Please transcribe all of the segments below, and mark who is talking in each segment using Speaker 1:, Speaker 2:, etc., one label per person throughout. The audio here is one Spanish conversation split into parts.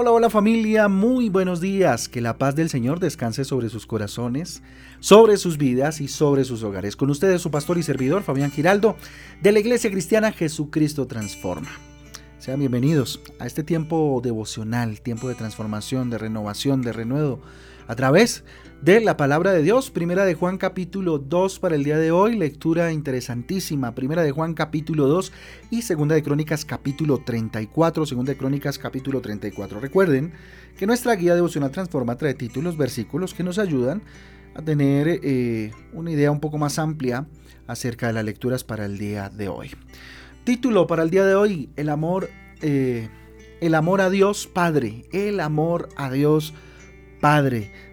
Speaker 1: Hola, hola familia, muy buenos días. Que la paz del Señor descanse sobre sus corazones, sobre sus vidas y sobre sus hogares. Con ustedes su pastor y servidor Fabián Giraldo de la Iglesia Cristiana Jesucristo Transforma. Sean bienvenidos a este tiempo devocional, tiempo de transformación, de renovación, de renuevo, a través de la palabra de Dios. Primera de Juan capítulo 2 para el día de hoy, lectura interesantísima. Primera de Juan capítulo 2 y segunda de Crónicas capítulo 34, segunda de Crónicas capítulo 34. Recuerden que nuestra guía devocional Transforma trae títulos, versículos que nos ayudan a tener eh, una idea un poco más amplia acerca de las lecturas para el día de hoy. Título para el día de hoy, el amor, eh, el amor a Dios Padre, el amor a Dios Padre.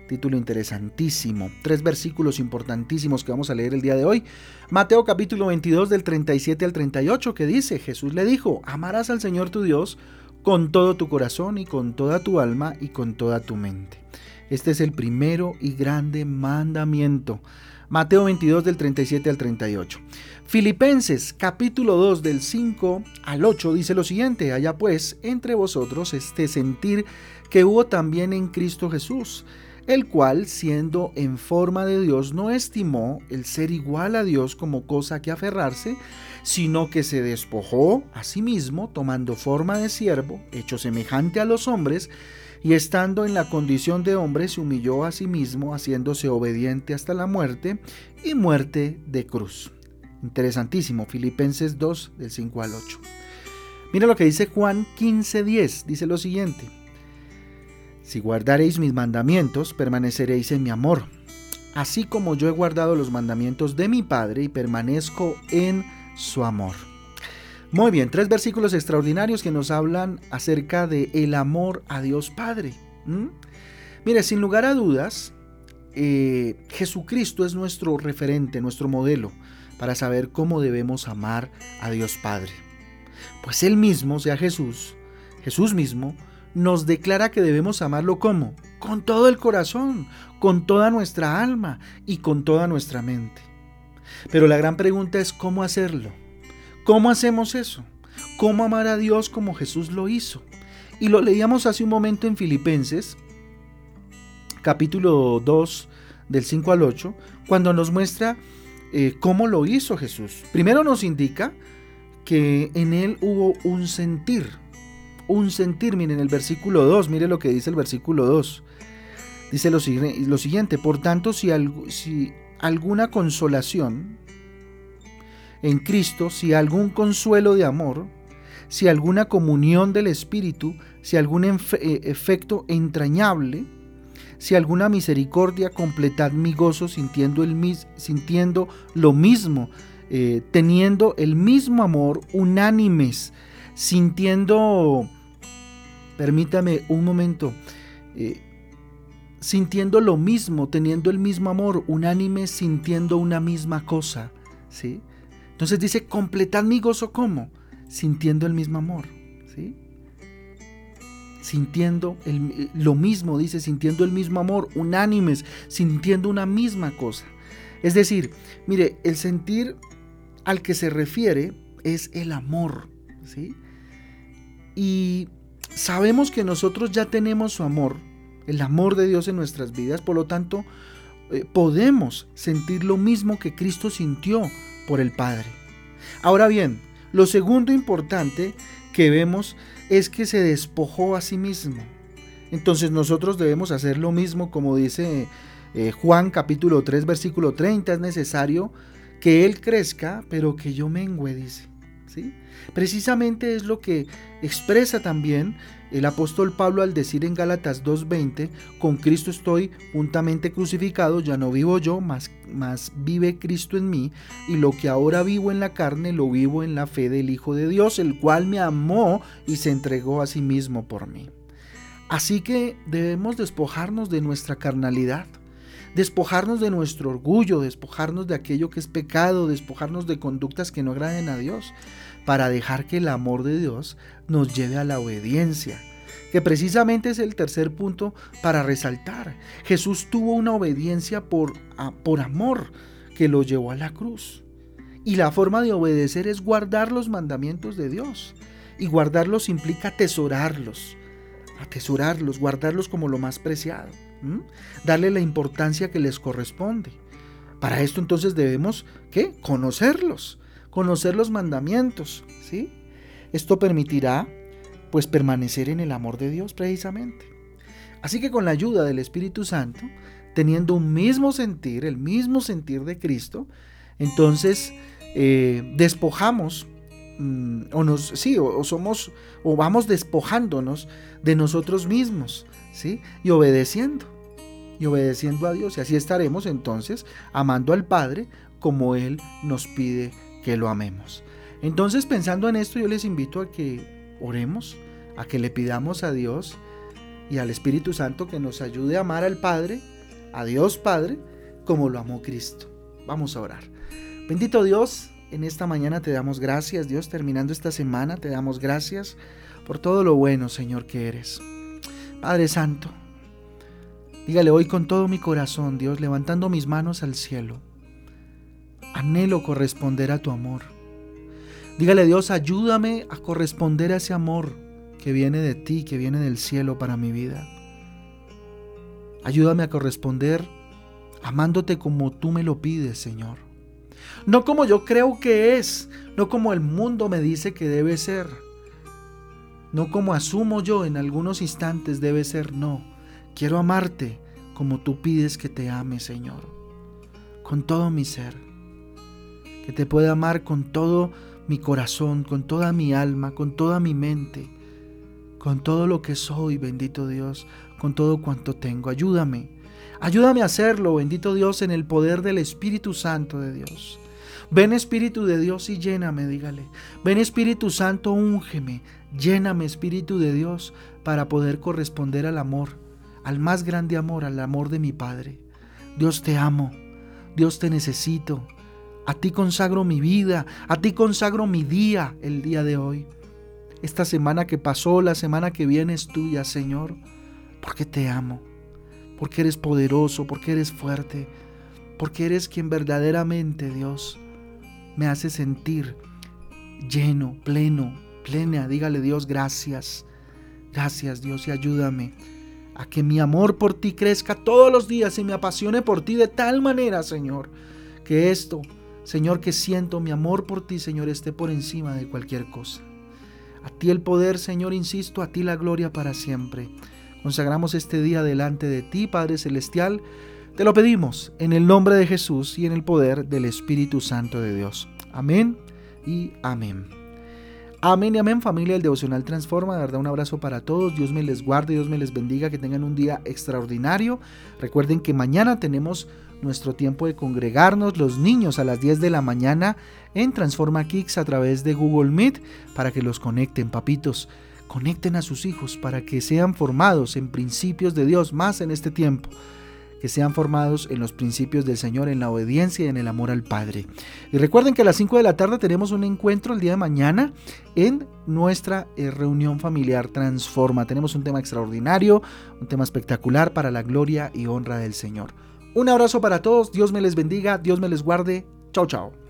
Speaker 1: Título interesantísimo. Tres versículos importantísimos que vamos a leer el día de hoy. Mateo capítulo 22 del 37 al 38 que dice, Jesús le dijo, amarás al Señor tu Dios con todo tu corazón y con toda tu alma y con toda tu mente. Este es el primero y grande mandamiento. Mateo 22 del 37 al 38. Filipenses capítulo 2 del 5 al 8 dice lo siguiente, allá pues entre vosotros este sentir que hubo también en Cristo Jesús el cual, siendo en forma de Dios, no estimó el ser igual a Dios como cosa que aferrarse, sino que se despojó a sí mismo, tomando forma de siervo, hecho semejante a los hombres, y estando en la condición de hombre, se humilló a sí mismo, haciéndose obediente hasta la muerte, y muerte de cruz. Interesantísimo, Filipenses 2, del 5 al 8. Mira lo que dice Juan 15:10, dice lo siguiente. Si guardareis mis mandamientos, permaneceréis en mi amor, así como yo he guardado los mandamientos de mi Padre y permanezco en su amor. Muy bien, tres versículos extraordinarios que nos hablan acerca de el amor a Dios Padre. Mire, sin lugar a dudas, eh, Jesucristo es nuestro referente, nuestro modelo para saber cómo debemos amar a Dios Padre. Pues Él mismo, sea Jesús, Jesús mismo, nos declara que debemos amarlo como? Con todo el corazón, con toda nuestra alma y con toda nuestra mente. Pero la gran pregunta es cómo hacerlo. ¿Cómo hacemos eso? ¿Cómo amar a Dios como Jesús lo hizo? Y lo leíamos hace un momento en Filipenses, capítulo 2, del 5 al 8, cuando nos muestra eh, cómo lo hizo Jesús. Primero nos indica que en él hubo un sentir, un sentir. Miren el versículo 2, mire lo que dice el versículo 2. Dice lo, lo siguiente, por tanto, si, si alguna consolación en Cristo, si algún consuelo de amor, si alguna comunión del Espíritu, si algún eh, efecto entrañable, si alguna misericordia, completad mi gozo sintiendo, el, sintiendo lo mismo, eh, teniendo el mismo amor, unánimes, sintiendo Permítame un momento. Eh, sintiendo lo mismo, teniendo el mismo amor, unánime, sintiendo una misma cosa. ¿sí? Entonces dice, completad mi gozo como? Sintiendo el mismo amor. ¿sí? Sintiendo lo mismo, dice, sintiendo el mismo amor, unánimes, sintiendo una misma cosa. Es decir, mire, el sentir al que se refiere es el amor. ¿sí? Y sabemos que nosotros ya tenemos su amor, el amor de Dios en nuestras vidas, por lo tanto, eh, podemos sentir lo mismo que Cristo sintió por el Padre. Ahora bien, lo segundo importante que vemos es que se despojó a sí mismo. Entonces nosotros debemos hacer lo mismo como dice eh, Juan capítulo 3 versículo 30, es necesario que Él crezca, pero que yo mengüe, dice. Precisamente es lo que expresa también el apóstol Pablo al decir en Gálatas 2.20, con Cristo estoy juntamente crucificado, ya no vivo yo, más, más vive Cristo en mí, y lo que ahora vivo en la carne lo vivo en la fe del Hijo de Dios, el cual me amó y se entregó a sí mismo por mí. Así que debemos despojarnos de nuestra carnalidad despojarnos de nuestro orgullo, despojarnos de aquello que es pecado, despojarnos de conductas que no agraden a Dios, para dejar que el amor de Dios nos lleve a la obediencia, que precisamente es el tercer punto para resaltar. Jesús tuvo una obediencia por, por amor que lo llevó a la cruz. Y la forma de obedecer es guardar los mandamientos de Dios. Y guardarlos implica atesorarlos, atesorarlos, guardarlos como lo más preciado, darle la importancia que les corresponde. Para esto entonces debemos ¿qué? conocerlos, conocer los mandamientos, ¿sí? Esto permitirá pues permanecer en el amor de Dios precisamente. Así que con la ayuda del Espíritu Santo, teniendo un mismo sentir, el mismo sentir de Cristo, entonces eh, despojamos mm, o nos sí o, somos o vamos despojándonos de nosotros mismos, ¿sí? Y obedeciendo y obedeciendo a Dios y así estaremos entonces amando al Padre como él nos pide que lo amemos. Entonces, pensando en esto, yo les invito a que oremos, a que le pidamos a Dios y al Espíritu Santo que nos ayude a amar al Padre, a Dios Padre, como lo amó Cristo. Vamos a orar. Bendito Dios, en esta mañana te damos gracias, Dios, terminando esta semana, te damos gracias por todo lo bueno, Señor, que eres. Padre Santo, dígale hoy con todo mi corazón, Dios, levantando mis manos al cielo. Anhelo corresponder a tu amor. Dígale Dios, ayúdame a corresponder a ese amor que viene de ti, que viene del cielo para mi vida. Ayúdame a corresponder amándote como tú me lo pides, Señor. No como yo creo que es, no como el mundo me dice que debe ser, no como asumo yo en algunos instantes debe ser, no. Quiero amarte como tú pides que te ame, Señor, con todo mi ser. Que te pueda amar con todo mi corazón, con toda mi alma, con toda mi mente, con todo lo que soy, bendito Dios, con todo cuanto tengo. Ayúdame, ayúdame a hacerlo, bendito Dios, en el poder del Espíritu Santo de Dios. Ven Espíritu de Dios y lléname, dígale. Ven Espíritu Santo, úngeme, lléname Espíritu de Dios para poder corresponder al amor, al más grande amor, al amor de mi Padre. Dios te amo, Dios te necesito, a ti consagro mi vida, a ti consagro mi día el día de hoy. Esta semana que pasó, la semana que viene es tuya, Señor, porque te amo, porque eres poderoso, porque eres fuerte, porque eres quien verdaderamente, Dios, me hace sentir lleno, pleno, plena. Dígale Dios, gracias. Gracias Dios y ayúdame a que mi amor por ti crezca todos los días y me apasione por ti de tal manera, Señor, que esto Señor, que siento mi amor por ti, Señor, esté por encima de cualquier cosa. A ti el poder, Señor, insisto, a ti la gloria para siempre. Consagramos este día delante de ti, Padre Celestial. Te lo pedimos en el nombre de Jesús y en el poder del Espíritu Santo de Dios. Amén y amén. Amén y amén familia, el devocional transforma, de verdad un abrazo para todos, Dios me les guarde, Dios me les bendiga, que tengan un día extraordinario. Recuerden que mañana tenemos nuestro tiempo de congregarnos los niños a las 10 de la mañana en Transforma Kicks a través de Google Meet para que los conecten, papitos. Conecten a sus hijos para que sean formados en principios de Dios más en este tiempo que sean formados en los principios del Señor, en la obediencia y en el amor al Padre. Y recuerden que a las 5 de la tarde tenemos un encuentro el día de mañana en nuestra eh, reunión familiar Transforma. Tenemos un tema extraordinario, un tema espectacular para la gloria y honra del Señor. Un abrazo para todos, Dios me les bendiga, Dios me les guarde. Chao, chao.